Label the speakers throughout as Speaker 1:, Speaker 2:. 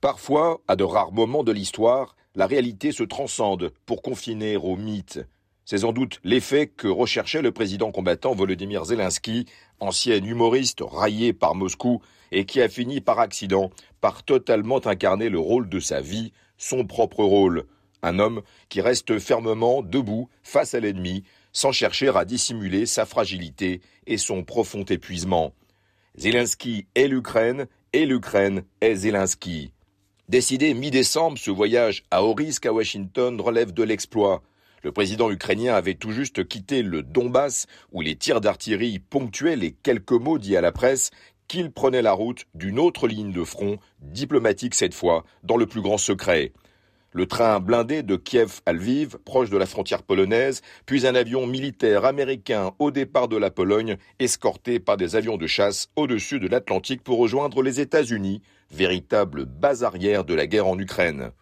Speaker 1: Parfois, à de rares moments de l'histoire, la réalité se transcende pour confiner au mythe. C'est sans doute l'effet que recherchait le président combattant Volodymyr Zelensky, ancien humoriste raillé par Moscou et qui a fini par accident par totalement incarner le rôle de sa vie, son propre rôle. Un homme qui reste fermement debout face à l'ennemi, sans chercher à dissimuler sa fragilité et son profond épuisement. Zelensky est l'Ukraine et l'Ukraine est Zelensky. Décidé mi-décembre, ce voyage à haut risque à Washington relève de l'exploit. Le président ukrainien avait tout juste quitté le Donbass, où les tirs d'artillerie ponctuaient les quelques mots dits à la presse qu'il prenait la route d'une autre ligne de front, diplomatique cette fois, dans le plus grand secret. Le train blindé de Kiev à Lviv, proche de la frontière polonaise, puis un avion militaire américain au départ de la Pologne, escorté par des avions de chasse au-dessus de l'Atlantique pour rejoindre les États-Unis, véritable base arrière de la guerre en Ukraine.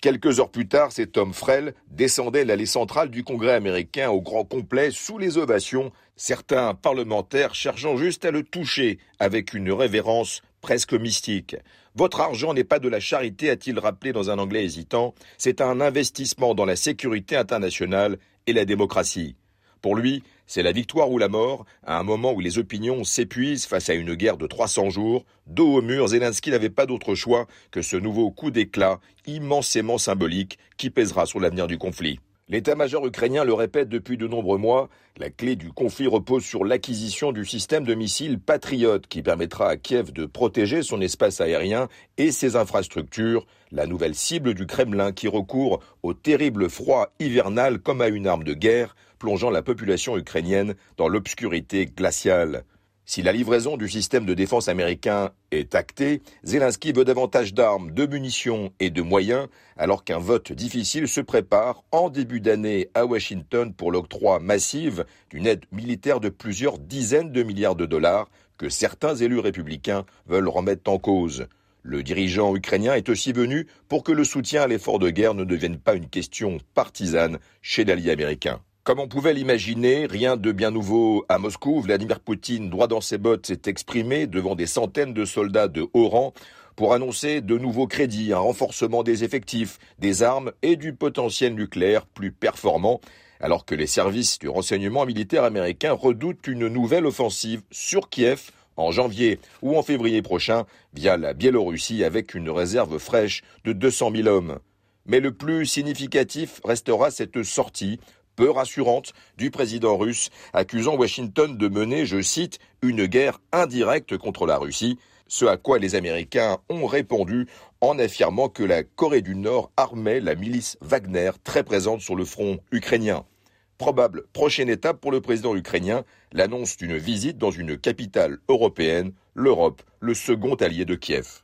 Speaker 1: Quelques heures plus tard, cet homme frêle descendait l'allée centrale du Congrès américain au grand complet sous les ovations, certains parlementaires cherchant juste à le toucher avec une révérence presque mystique. Votre argent n'est pas de la charité, a-t-il rappelé dans un anglais hésitant, c'est un investissement dans la sécurité internationale et la démocratie. Pour lui, c'est la victoire ou la mort, à un moment où les opinions s'épuisent face à une guerre de 300 jours. Dos au mur, Zelensky n'avait pas d'autre choix que ce nouveau coup d'éclat immensément symbolique qui pèsera sur l'avenir du conflit. L'état-major ukrainien le répète depuis de nombreux mois, la clé du conflit repose sur l'acquisition du système de missiles Patriot qui permettra à Kiev de protéger son espace aérien et ses infrastructures, la nouvelle cible du Kremlin qui recourt au terrible froid hivernal comme à une arme de guerre, plongeant la population ukrainienne dans l'obscurité glaciale. Si la livraison du système de défense américain est actée, Zelensky veut davantage d'armes, de munitions et de moyens, alors qu'un vote difficile se prépare en début d'année à Washington pour l'octroi massif d'une aide militaire de plusieurs dizaines de milliards de dollars que certains élus républicains veulent remettre en cause. Le dirigeant ukrainien est aussi venu pour que le soutien à l'effort de guerre ne devienne pas une question partisane chez l'allié américain. Comme on pouvait l'imaginer, rien de bien nouveau à Moscou. Vladimir Poutine, droit dans ses bottes, s'est exprimé devant des centaines de soldats de haut rang pour annoncer de nouveaux crédits, un renforcement des effectifs, des armes et du potentiel nucléaire plus performant, alors que les services du renseignement militaire américain redoutent une nouvelle offensive sur Kiev en janvier ou en février prochain via la Biélorussie avec une réserve fraîche de 200 000 hommes. Mais le plus significatif restera cette sortie peu rassurante du président russe, accusant Washington de mener, je cite, une guerre indirecte contre la Russie, ce à quoi les Américains ont répondu en affirmant que la Corée du Nord armait la milice Wagner très présente sur le front ukrainien. Probable prochaine étape pour le président ukrainien, l'annonce d'une visite dans une capitale européenne, l'Europe, le second allié de Kiev.